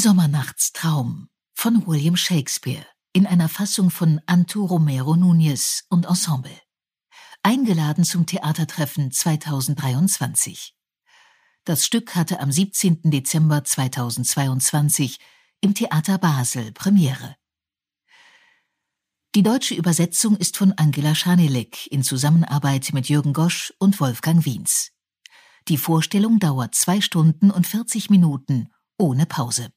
Sommernachtstraum von William Shakespeare in einer Fassung von Antu Romero Núñez und Ensemble. Eingeladen zum Theatertreffen 2023. Das Stück hatte am 17. Dezember 2022 im Theater Basel Premiere. Die deutsche Übersetzung ist von Angela Schanelek in Zusammenarbeit mit Jürgen Gosch und Wolfgang Wiens. Die Vorstellung dauert zwei Stunden und 40 Minuten ohne Pause.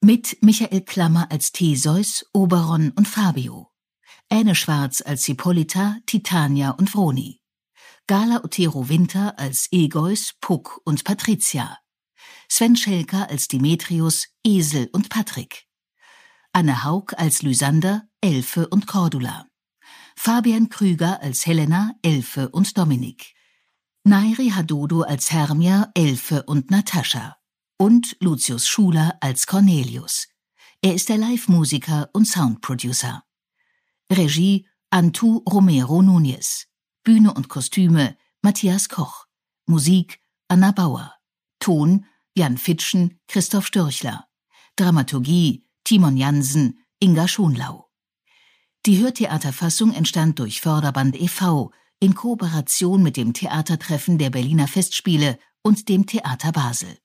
Mit Michael Klammer als Theseus, Oberon und Fabio. Äne Schwarz als Hippolyta, Titania und Vroni. Gala Otero Winter als Egeus, Puck und Patricia. Sven Schelker als Demetrius, Esel und Patrick. Anne Haug als Lysander, Elfe und Cordula. Fabian Krüger als Helena, Elfe und Dominik. Nairi Hadodo als Hermia, Elfe und Natascha. Und Lucius Schuler als Cornelius. Er ist der Live-Musiker und Soundproducer. Regie Antu Romero Núñez. Bühne und Kostüme Matthias Koch. Musik Anna Bauer. Ton Jan Fitschen, Christoph Störchler. Dramaturgie Timon Jansen, Inga Schonlau. Die Hörtheaterfassung entstand durch Förderband e.V. in Kooperation mit dem Theatertreffen der Berliner Festspiele und dem Theater Basel.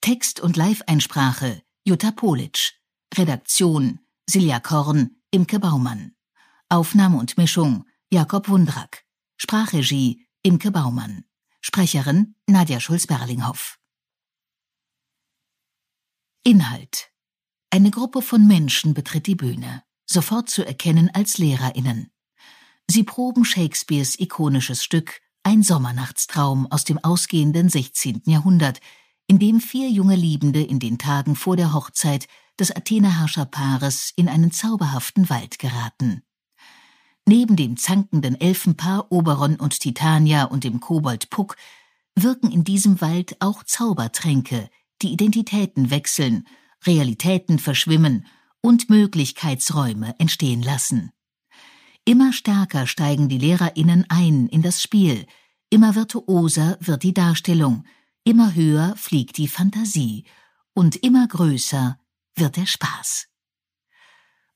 Text und Live-Einsprache Jutta Politsch. Redaktion Silja Korn, Imke Baumann. Aufnahme und Mischung Jakob Wundrak. Sprachregie Imke Baumann. Sprecherin Nadja Schulz-Berlinghoff. Inhalt Eine Gruppe von Menschen betritt die Bühne sofort zu erkennen als LehrerInnen. Sie proben Shakespeares ikonisches Stück Ein Sommernachtstraum aus dem ausgehenden 16. Jahrhundert, in dem vier junge Liebende in den Tagen vor der Hochzeit des Athenerherrscherpaares in einen zauberhaften Wald geraten. Neben dem zankenden Elfenpaar Oberon und Titania und dem Kobold Puck wirken in diesem Wald auch Zaubertränke, die Identitäten wechseln, Realitäten verschwimmen und Möglichkeitsräume entstehen lassen. Immer stärker steigen die Lehrerinnen ein in das Spiel, immer virtuoser wird die Darstellung, immer höher fliegt die Fantasie und immer größer wird der Spaß.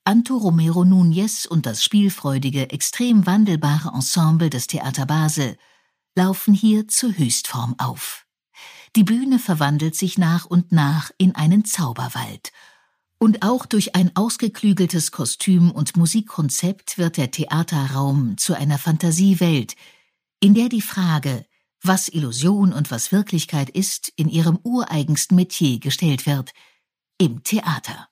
Anto Romero Núñez und das spielfreudige, extrem wandelbare Ensemble des Theater Basel laufen hier zur Höchstform auf. Die Bühne verwandelt sich nach und nach in einen Zauberwald und auch durch ein ausgeklügeltes Kostüm und Musikkonzept wird der Theaterraum zu einer Fantasiewelt, in der die Frage, was Illusion und was Wirklichkeit ist, in ihrem ureigensten Metier gestellt wird, im Theater.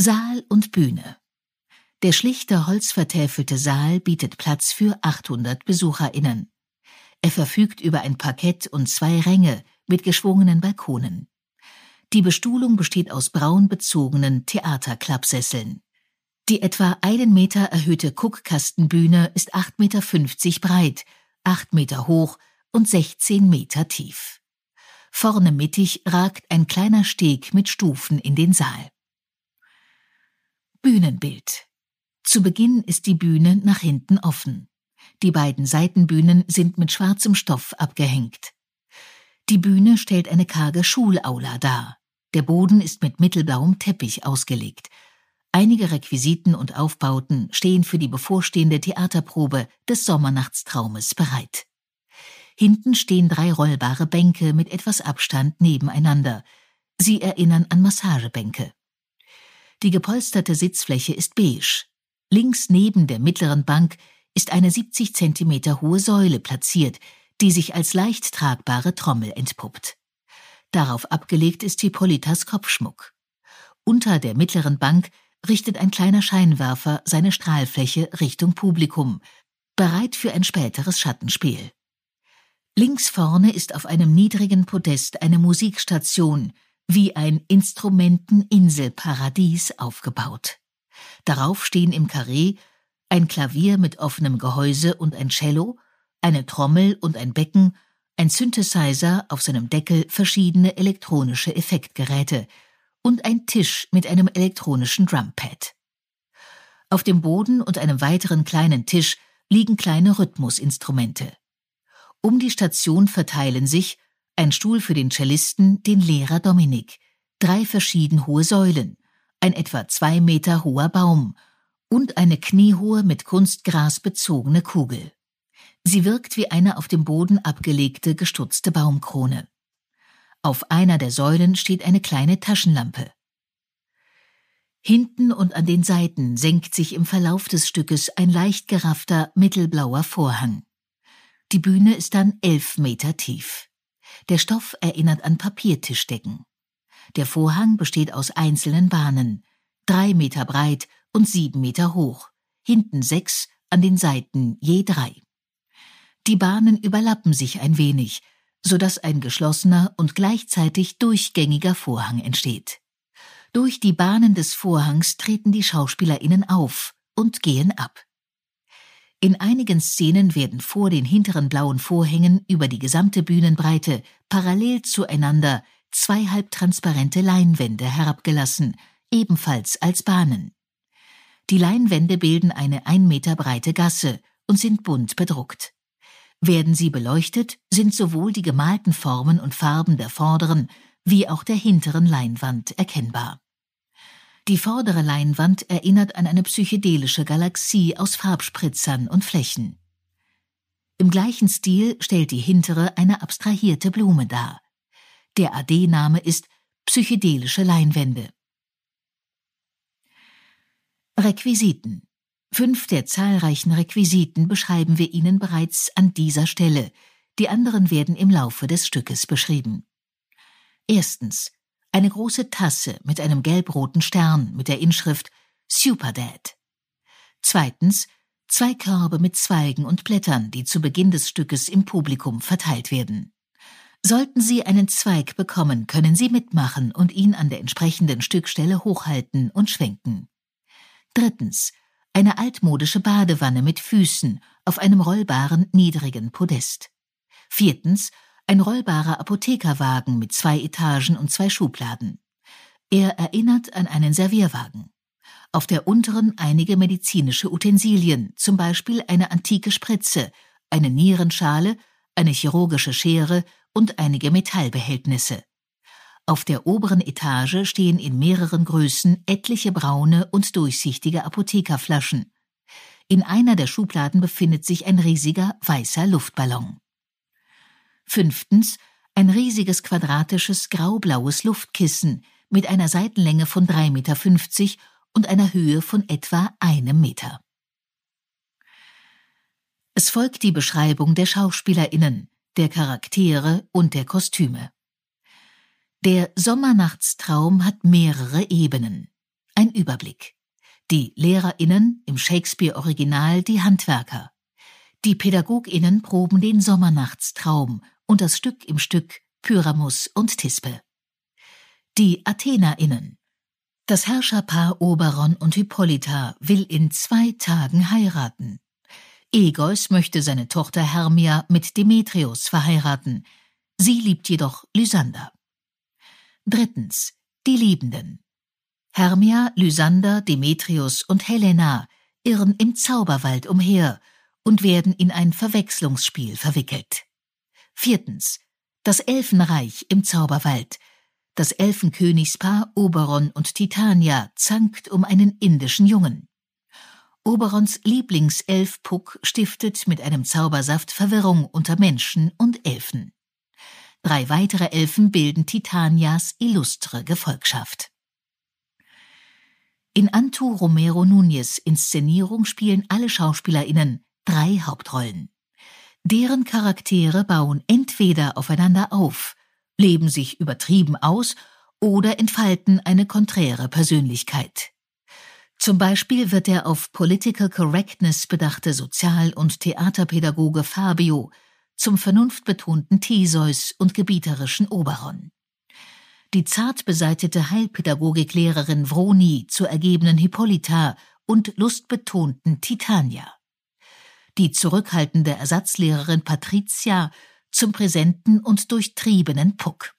Saal und Bühne Der schlichte, holzvertäfelte Saal bietet Platz für 800 BesucherInnen. Er verfügt über ein Parkett und zwei Ränge mit geschwungenen Balkonen. Die Bestuhlung besteht aus braun bezogenen Theaterklappsesseln. Die etwa einen Meter erhöhte Guckkastenbühne ist 8,50 Meter breit, 8 Meter hoch und 16 Meter tief. Vorne mittig ragt ein kleiner Steg mit Stufen in den Saal. Bühnenbild. Zu Beginn ist die Bühne nach hinten offen. Die beiden Seitenbühnen sind mit schwarzem Stoff abgehängt. Die Bühne stellt eine karge Schulaula dar. Der Boden ist mit mittelblauem Teppich ausgelegt. Einige Requisiten und Aufbauten stehen für die bevorstehende Theaterprobe des Sommernachtstraumes bereit. Hinten stehen drei rollbare Bänke mit etwas Abstand nebeneinander. Sie erinnern an Massagebänke. Die gepolsterte Sitzfläche ist beige. Links neben der mittleren Bank ist eine 70 Zentimeter hohe Säule platziert, die sich als leicht tragbare Trommel entpuppt. Darauf abgelegt ist Hippolytas Kopfschmuck. Unter der mittleren Bank richtet ein kleiner Scheinwerfer seine Strahlfläche Richtung Publikum, bereit für ein späteres Schattenspiel. Links vorne ist auf einem niedrigen Podest eine Musikstation, wie ein Instrumenteninselparadies aufgebaut. Darauf stehen im Karree ein Klavier mit offenem Gehäuse und ein Cello, eine Trommel und ein Becken ein Synthesizer, auf seinem Deckel verschiedene elektronische Effektgeräte und ein Tisch mit einem elektronischen Drumpad. Auf dem Boden und einem weiteren kleinen Tisch liegen kleine Rhythmusinstrumente. Um die Station verteilen sich ein Stuhl für den Cellisten, den Lehrer Dominik, drei verschieden hohe Säulen, ein etwa zwei Meter hoher Baum und eine kniehohe mit Kunstgras bezogene Kugel. Sie wirkt wie eine auf dem Boden abgelegte, gestutzte Baumkrone. Auf einer der Säulen steht eine kleine Taschenlampe. Hinten und an den Seiten senkt sich im Verlauf des Stückes ein leicht geraffter, mittelblauer Vorhang. Die Bühne ist dann elf Meter tief. Der Stoff erinnert an Papiertischdecken. Der Vorhang besteht aus einzelnen Bahnen, drei Meter breit und sieben Meter hoch, hinten sechs, an den Seiten je drei. Die Bahnen überlappen sich ein wenig, so dass ein geschlossener und gleichzeitig durchgängiger Vorhang entsteht. Durch die Bahnen des Vorhangs treten die SchauspielerInnen auf und gehen ab. In einigen Szenen werden vor den hinteren blauen Vorhängen über die gesamte Bühnenbreite parallel zueinander zwei halbtransparente Leinwände herabgelassen, ebenfalls als Bahnen. Die Leinwände bilden eine ein Meter breite Gasse und sind bunt bedruckt. Werden sie beleuchtet, sind sowohl die gemalten Formen und Farben der vorderen wie auch der hinteren Leinwand erkennbar. Die vordere Leinwand erinnert an eine psychedelische Galaxie aus Farbspritzern und Flächen. Im gleichen Stil stellt die hintere eine abstrahierte Blume dar. Der AD-Name ist psychedelische Leinwände. Requisiten Fünf der zahlreichen Requisiten beschreiben wir Ihnen bereits an dieser Stelle, die anderen werden im Laufe des Stückes beschrieben. Erstens eine große Tasse mit einem gelb-roten Stern mit der Inschrift Superdad. Zweitens zwei Körbe mit Zweigen und Blättern, die zu Beginn des Stückes im Publikum verteilt werden. Sollten Sie einen Zweig bekommen, können Sie mitmachen und ihn an der entsprechenden Stückstelle hochhalten und schwenken. Drittens eine altmodische Badewanne mit Füßen auf einem rollbaren niedrigen Podest. Viertens ein rollbarer Apothekerwagen mit zwei Etagen und zwei Schubladen. Er erinnert an einen Servierwagen. Auf der unteren einige medizinische Utensilien, zum Beispiel eine antike Spritze, eine Nierenschale, eine chirurgische Schere und einige Metallbehältnisse. Auf der oberen Etage stehen in mehreren Größen etliche braune und durchsichtige Apothekerflaschen. In einer der Schubladen befindet sich ein riesiger weißer Luftballon. Fünftens ein riesiges quadratisches graublaues Luftkissen mit einer Seitenlänge von 3,50 Meter und einer Höhe von etwa einem Meter. Es folgt die Beschreibung der SchauspielerInnen, der Charaktere und der Kostüme. Der Sommernachtstraum hat mehrere Ebenen. Ein Überblick. Die LehrerInnen, im Shakespeare-Original die Handwerker. Die PädagogInnen proben den Sommernachtstraum und das Stück im Stück Pyramus und Tispe. Die AthenerInnen. Das Herrscherpaar Oberon und Hippolyta will in zwei Tagen heiraten. Egeus möchte seine Tochter Hermia mit Demetrius verheiraten. Sie liebt jedoch Lysander. Drittens. Die Liebenden. Hermia, Lysander, Demetrius und Helena irren im Zauberwald umher und werden in ein Verwechslungsspiel verwickelt. Viertens. Das Elfenreich im Zauberwald. Das Elfenkönigspaar Oberon und Titania zankt um einen indischen Jungen. Oberons Lieblingself Puck stiftet mit einem Zaubersaft Verwirrung unter Menschen und Elfen. Drei weitere Elfen bilden Titanias illustre Gefolgschaft. In Antu Romero Núñez Inszenierung spielen alle SchauspielerInnen drei Hauptrollen. Deren Charaktere bauen entweder aufeinander auf, leben sich übertrieben aus oder entfalten eine konträre Persönlichkeit. Zum Beispiel wird der auf Political Correctness bedachte Sozial- und Theaterpädagoge Fabio zum vernunftbetonten Theseus und gebieterischen Oberon. Die zart beseitete Heilpädagogiklehrerin Vroni zur ergebenen Hippolyta und lustbetonten Titania. Die zurückhaltende Ersatzlehrerin Patricia zum präsenten und durchtriebenen Puck.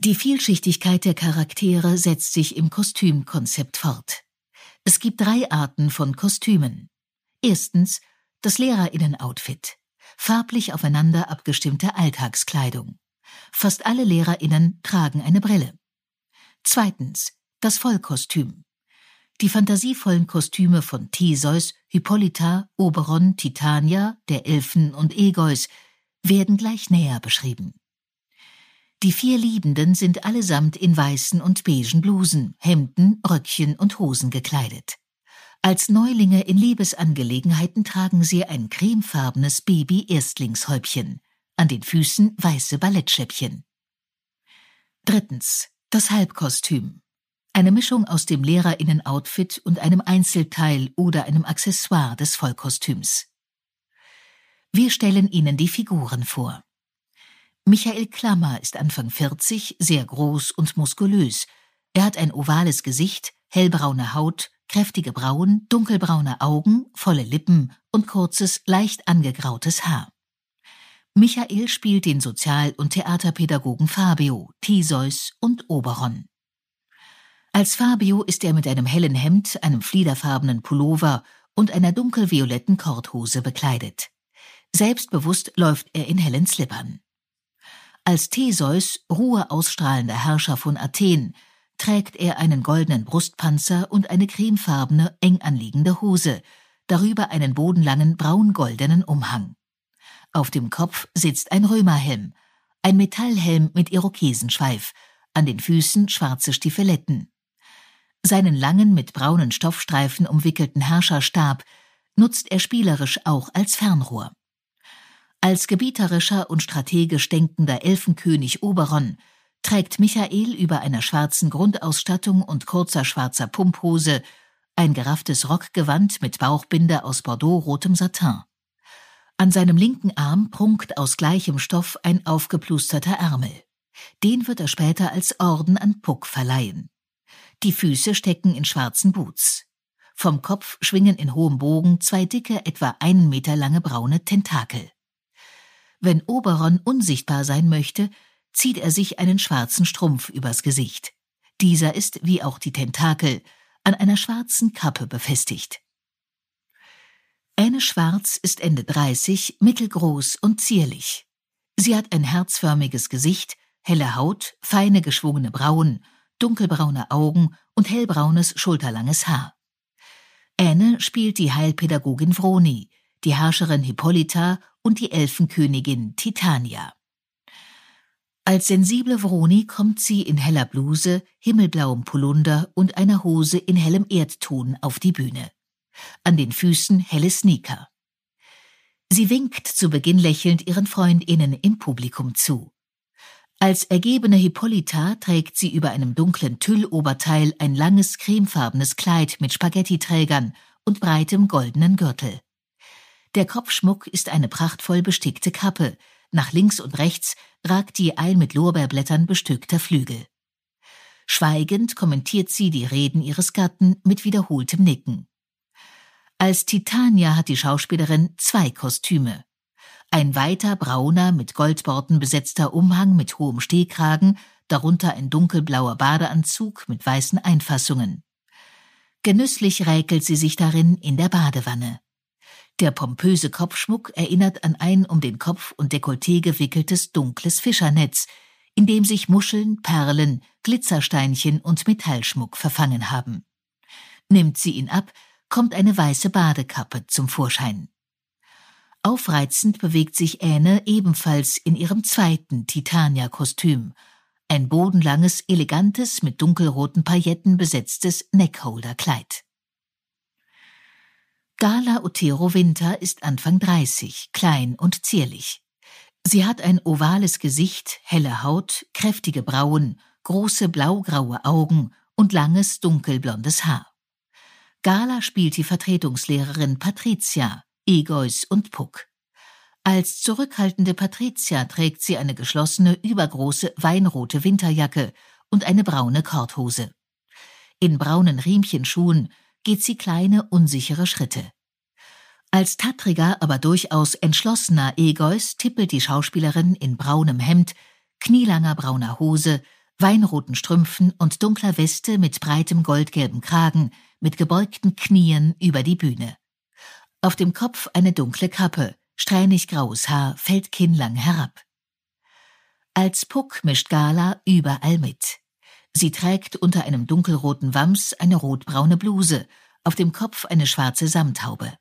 Die Vielschichtigkeit der Charaktere setzt sich im Kostümkonzept fort. Es gibt drei Arten von Kostümen. Erstens das Lehrerinnen-Outfit farblich aufeinander abgestimmte Alltagskleidung. Fast alle LehrerInnen tragen eine Brille. Zweitens. Das Vollkostüm. Die fantasievollen Kostüme von Theseus, Hippolyta, Oberon, Titania, der Elfen und Egeus werden gleich näher beschrieben. Die vier Liebenden sind allesamt in weißen und beigen Blusen, Hemden, Röckchen und Hosen gekleidet. Als Neulinge in Liebesangelegenheiten tragen sie ein cremefarbenes Baby-Erstlingshäubchen, an den Füßen weiße Ballettschäppchen. Drittens. Das Halbkostüm. Eine Mischung aus dem Lehrerinnen-Outfit und einem Einzelteil oder einem Accessoire des Vollkostüms. Wir stellen Ihnen die Figuren vor. Michael Klammer ist Anfang 40, sehr groß und muskulös. Er hat ein ovales Gesicht, hellbraune Haut, kräftige Brauen, dunkelbraune Augen, volle Lippen und kurzes, leicht angegrautes Haar. Michael spielt den Sozial- und Theaterpädagogen Fabio, Theseus und Oberon. Als Fabio ist er mit einem hellen Hemd, einem fliederfarbenen Pullover und einer dunkelvioletten Korthose bekleidet. Selbstbewusst läuft er in hellen Slippern. Als Theseus, Ruhe ausstrahlender Herrscher von Athen, trägt er einen goldenen Brustpanzer und eine cremefarbene, eng anliegende Hose, darüber einen bodenlangen braun-goldenen Umhang. Auf dem Kopf sitzt ein Römerhelm, ein Metallhelm mit Irokesenschweif, an den Füßen schwarze Stiefeletten. Seinen langen, mit braunen Stoffstreifen umwickelten Herrscherstab nutzt er spielerisch auch als Fernrohr. Als gebieterischer und strategisch denkender Elfenkönig Oberon trägt Michael über einer schwarzen Grundausstattung und kurzer schwarzer Pumphose ein gerafftes Rockgewand mit Bauchbinde aus bordeaux-rotem Satin. An seinem linken Arm prunkt aus gleichem Stoff ein aufgeplusterter Ärmel. Den wird er später als Orden an Puck verleihen. Die Füße stecken in schwarzen Boots. Vom Kopf schwingen in hohem Bogen zwei dicke, etwa einen Meter lange braune Tentakel. Wenn Oberon unsichtbar sein möchte, zieht er sich einen schwarzen Strumpf übers Gesicht. Dieser ist, wie auch die Tentakel, an einer schwarzen Kappe befestigt. Anne Schwarz ist Ende 30, mittelgroß und zierlich. Sie hat ein herzförmiges Gesicht, helle Haut, feine geschwungene Brauen, dunkelbraune Augen und hellbraunes, schulterlanges Haar. Anne spielt die Heilpädagogin Vroni, die Herrscherin Hippolyta und die Elfenkönigin Titania. Als sensible Vroni kommt sie in heller Bluse, himmelblauem Polunder und einer Hose in hellem Erdton auf die Bühne an den Füßen helle Sneaker. Sie winkt zu Beginn lächelnd ihren Freundinnen im Publikum zu. Als ergebene Hippolyta trägt sie über einem dunklen Tülloberteil ein langes cremefarbenes Kleid mit Spaghettiträgern und breitem goldenen Gürtel. Der Kopfschmuck ist eine prachtvoll bestickte Kappe, nach links und rechts ragt die ein mit Lorbeerblättern bestückter Flügel. Schweigend kommentiert sie die Reden ihres Gatten mit wiederholtem Nicken. Als Titania hat die Schauspielerin zwei Kostüme. Ein weiter brauner, mit Goldborten besetzter Umhang mit hohem Stehkragen, darunter ein dunkelblauer Badeanzug mit weißen Einfassungen. Genüsslich räkelt sie sich darin in der Badewanne. Der pompöse Kopfschmuck erinnert an ein um den Kopf und Dekolleté gewickeltes dunkles Fischernetz, in dem sich Muscheln, Perlen, Glitzersteinchen und Metallschmuck verfangen haben. Nimmt sie ihn ab, kommt eine weiße Badekappe zum Vorschein. Aufreizend bewegt sich Äne ebenfalls in ihrem zweiten Titania-Kostüm, ein bodenlanges, elegantes, mit dunkelroten Pailletten besetztes Neckholder-Kleid. Gala Otero Winter ist Anfang 30, klein und zierlich. Sie hat ein ovales Gesicht, helle Haut, kräftige Brauen, große blaugraue Augen und langes dunkelblondes Haar. Gala spielt die Vertretungslehrerin Patricia, Egois und Puck. Als zurückhaltende Patricia trägt sie eine geschlossene, übergroße, weinrote Winterjacke und eine braune Korthose. In braunen Riemchenschuhen geht sie kleine, unsichere Schritte. Als tattriger, aber durchaus entschlossener Egois tippelt die Schauspielerin in braunem Hemd, knielanger brauner Hose, weinroten Strümpfen und dunkler Weste mit breitem goldgelben Kragen mit gebeugten Knien über die Bühne. Auf dem Kopf eine dunkle Kappe, Strähnig graues Haar fällt kinnlang herab. Als Puck mischt Gala überall mit. Sie trägt unter einem dunkelroten Wams eine rotbraune Bluse, auf dem Kopf eine schwarze Samthaube.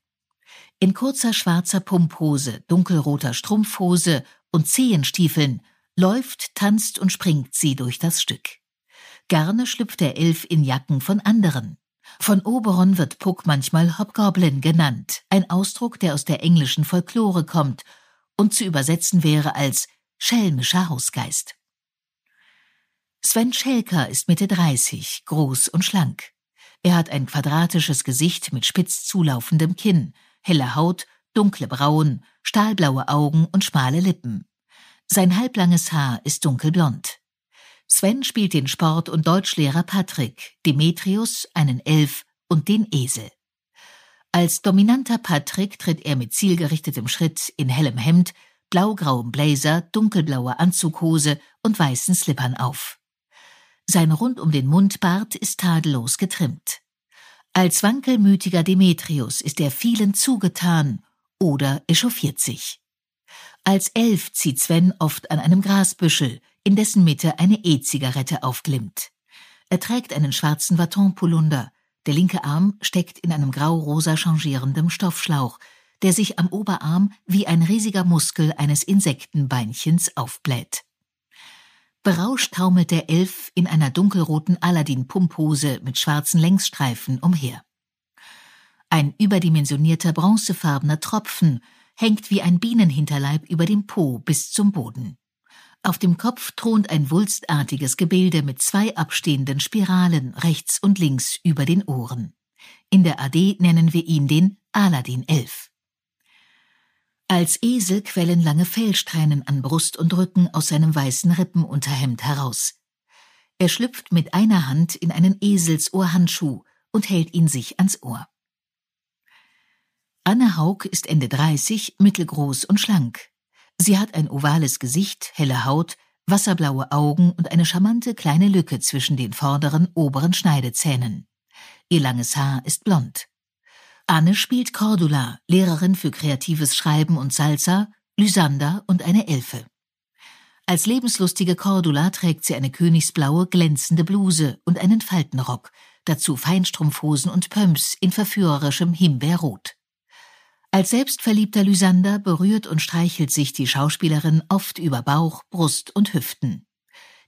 In kurzer schwarzer Pumphose, dunkelroter Strumpfhose und Zehenstiefeln läuft, tanzt und springt sie durch das Stück. Gerne schlüpft der Elf in Jacken von anderen. Von Oberon wird Puck manchmal Hobgoblin genannt, ein Ausdruck, der aus der englischen Folklore kommt und zu übersetzen wäre als schelmischer Hausgeist. Sven Schelker ist Mitte 30, groß und schlank. Er hat ein quadratisches Gesicht mit spitz zulaufendem Kinn, helle Haut, dunkle Brauen, stahlblaue Augen und schmale Lippen. Sein halblanges Haar ist dunkelblond. Sven spielt den Sport- und Deutschlehrer Patrick, Demetrius, einen Elf und den Esel. Als dominanter Patrick tritt er mit zielgerichtetem Schritt in hellem Hemd, blaugrauem Blazer, dunkelblauer Anzughose und weißen Slippern auf. Sein rund um den Mundbart ist tadellos getrimmt. Als wankelmütiger Demetrius ist er vielen zugetan oder echauffiert sich. Als Elf zieht Sven oft an einem Grasbüschel, in dessen Mitte eine E-Zigarette aufglimmt. Er trägt einen schwarzen Vatonpolunder. Der linke Arm steckt in einem grau-rosa changierendem Stoffschlauch, der sich am Oberarm wie ein riesiger Muskel eines Insektenbeinchens aufbläht. Berauscht taumelt der Elf in einer dunkelroten Aladdin-Pumphose mit schwarzen Längsstreifen umher. Ein überdimensionierter bronzefarbener Tropfen hängt wie ein Bienenhinterleib über dem Po bis zum Boden. Auf dem Kopf thront ein wulstartiges Gebilde mit zwei abstehenden Spiralen rechts und links über den Ohren. In der AD nennen wir ihn den Aladdin Elf. Als Esel quellen lange Fellsträhnen an Brust und Rücken aus seinem weißen Rippenunterhemd heraus. Er schlüpft mit einer Hand in einen Eselsohrhandschuh und hält ihn sich ans Ohr. Anne Haug ist Ende 30, mittelgroß und schlank. Sie hat ein ovales Gesicht, helle Haut, wasserblaue Augen und eine charmante kleine Lücke zwischen den vorderen oberen Schneidezähnen. Ihr langes Haar ist blond. Anne spielt Cordula, Lehrerin für kreatives Schreiben und Salsa, Lysander und eine Elfe. Als lebenslustige Cordula trägt sie eine königsblaue, glänzende Bluse und einen Faltenrock, dazu Feinstrumpfhosen und Pumps in verführerischem Himbeerrot. Als selbstverliebter Lysander berührt und streichelt sich die Schauspielerin oft über Bauch, Brust und Hüften.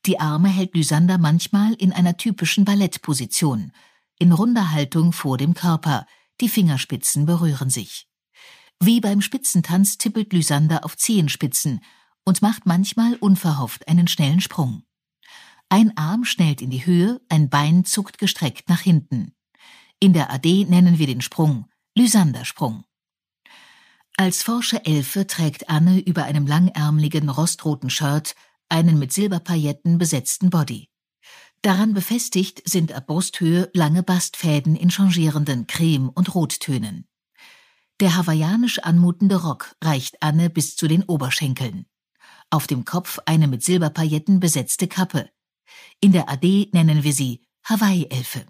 Die Arme hält Lysander manchmal in einer typischen Ballettposition, in runder Haltung vor dem Körper, die Fingerspitzen berühren sich. Wie beim Spitzentanz tippelt Lysander auf Zehenspitzen und macht manchmal unverhofft einen schnellen Sprung. Ein Arm schnellt in die Höhe, ein Bein zuckt gestreckt nach hinten. In der AD nennen wir den Sprung Lysandersprung. Als forsche Elfe trägt Anne über einem langärmeligen rostroten Shirt einen mit Silberpailletten besetzten Body. Daran befestigt sind ab Brusthöhe lange Bastfäden in changierenden Creme- und Rottönen. Der hawaiianisch anmutende Rock reicht Anne bis zu den Oberschenkeln. Auf dem Kopf eine mit Silberpailletten besetzte Kappe. In der AD nennen wir sie Hawaii-Elfe.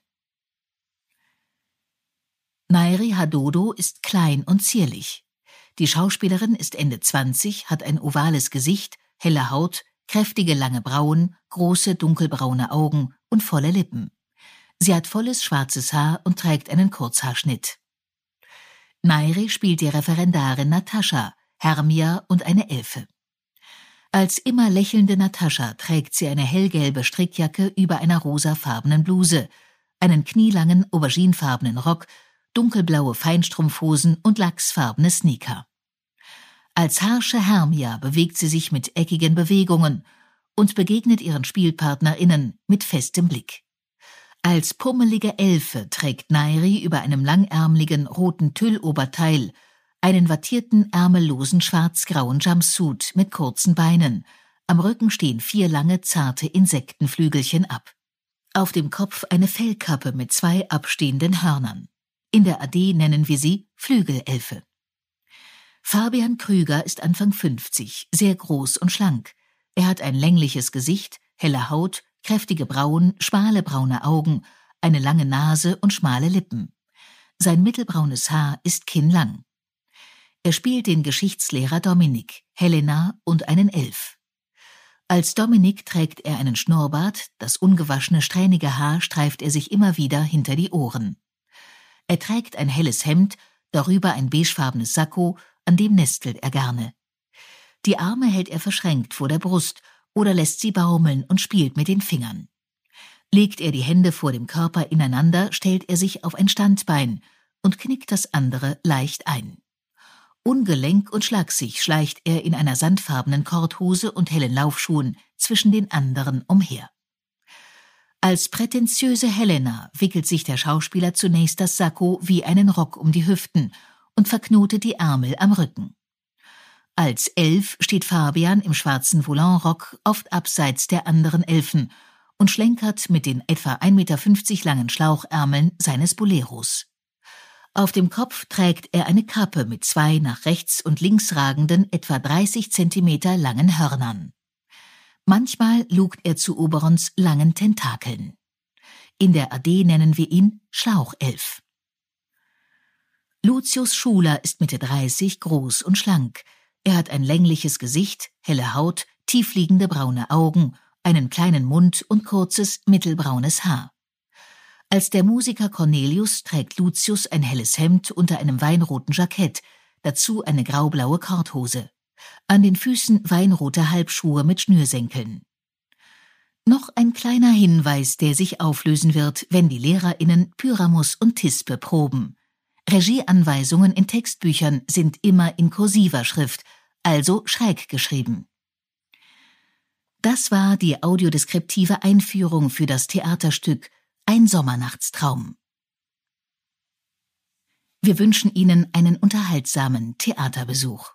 Nairi Hadodo ist klein und zierlich. Die Schauspielerin ist Ende 20, hat ein ovales Gesicht, helle Haut, kräftige lange Brauen, große dunkelbraune Augen und volle Lippen. Sie hat volles schwarzes Haar und trägt einen Kurzhaarschnitt. Nairi spielt die Referendarin Natascha, Hermia und eine Elfe. Als immer lächelnde Natascha trägt sie eine hellgelbe Strickjacke über einer rosafarbenen Bluse, einen knielangen auberginefarbenen Rock, dunkelblaue Feinstrumpfhosen und lachsfarbene Sneaker. Als harsche Hermia bewegt sie sich mit eckigen Bewegungen und begegnet ihren SpielpartnerInnen mit festem Blick. Als pummelige Elfe trägt Nairi über einem langärmeligen roten Tülloberteil einen wattierten ärmellosen schwarzgrauen Jumpsuit mit kurzen Beinen. Am Rücken stehen vier lange zarte Insektenflügelchen ab. Auf dem Kopf eine Fellkappe mit zwei abstehenden Hörnern. In der AD nennen wir sie Flügelelfe. Fabian Krüger ist Anfang 50, sehr groß und schlank. Er hat ein längliches Gesicht, helle Haut, kräftige Brauen, schmale braune Augen, eine lange Nase und schmale Lippen. Sein mittelbraunes Haar ist kinnlang. Er spielt den Geschichtslehrer Dominik, Helena und einen Elf. Als Dominik trägt er einen Schnurrbart, das ungewaschene strähnige Haar streift er sich immer wieder hinter die Ohren. Er trägt ein helles Hemd, darüber ein beigefarbenes Sakko, an dem nestelt er gerne. Die Arme hält er verschränkt vor der Brust oder lässt sie baumeln und spielt mit den Fingern. Legt er die Hände vor dem Körper ineinander, stellt er sich auf ein Standbein und knickt das andere leicht ein. Ungelenk und schlagsig schleicht er in einer sandfarbenen Korthose und hellen Laufschuhen zwischen den anderen umher. Als prätentiöse Helena wickelt sich der Schauspieler zunächst das Sakko wie einen Rock um die Hüften und verknotet die Ärmel am Rücken. Als Elf steht Fabian im schwarzen Volanrock oft abseits der anderen Elfen und schlenkert mit den etwa 1,50 Meter langen Schlauchärmeln seines Boleros. Auf dem Kopf trägt er eine Kappe mit zwei nach rechts und links ragenden, etwa 30 Zentimeter langen Hörnern. Manchmal lugt er zu Oberons langen Tentakeln. In der AD nennen wir ihn Schlauchelf. Lucius Schuler ist Mitte 30, groß und schlank. Er hat ein längliches Gesicht, helle Haut, tiefliegende braune Augen, einen kleinen Mund und kurzes, mittelbraunes Haar. Als der Musiker Cornelius trägt Lucius ein helles Hemd unter einem weinroten Jackett, dazu eine graublaue Korthose an den Füßen weinrote Halbschuhe mit Schnürsenkeln. Noch ein kleiner Hinweis, der sich auflösen wird, wenn die LehrerInnen Pyramus und Tispe proben. Regieanweisungen in Textbüchern sind immer in kursiver Schrift, also schräg geschrieben. Das war die audiodeskriptive Einführung für das Theaterstück Ein Sommernachtstraum. Wir wünschen Ihnen einen unterhaltsamen Theaterbesuch.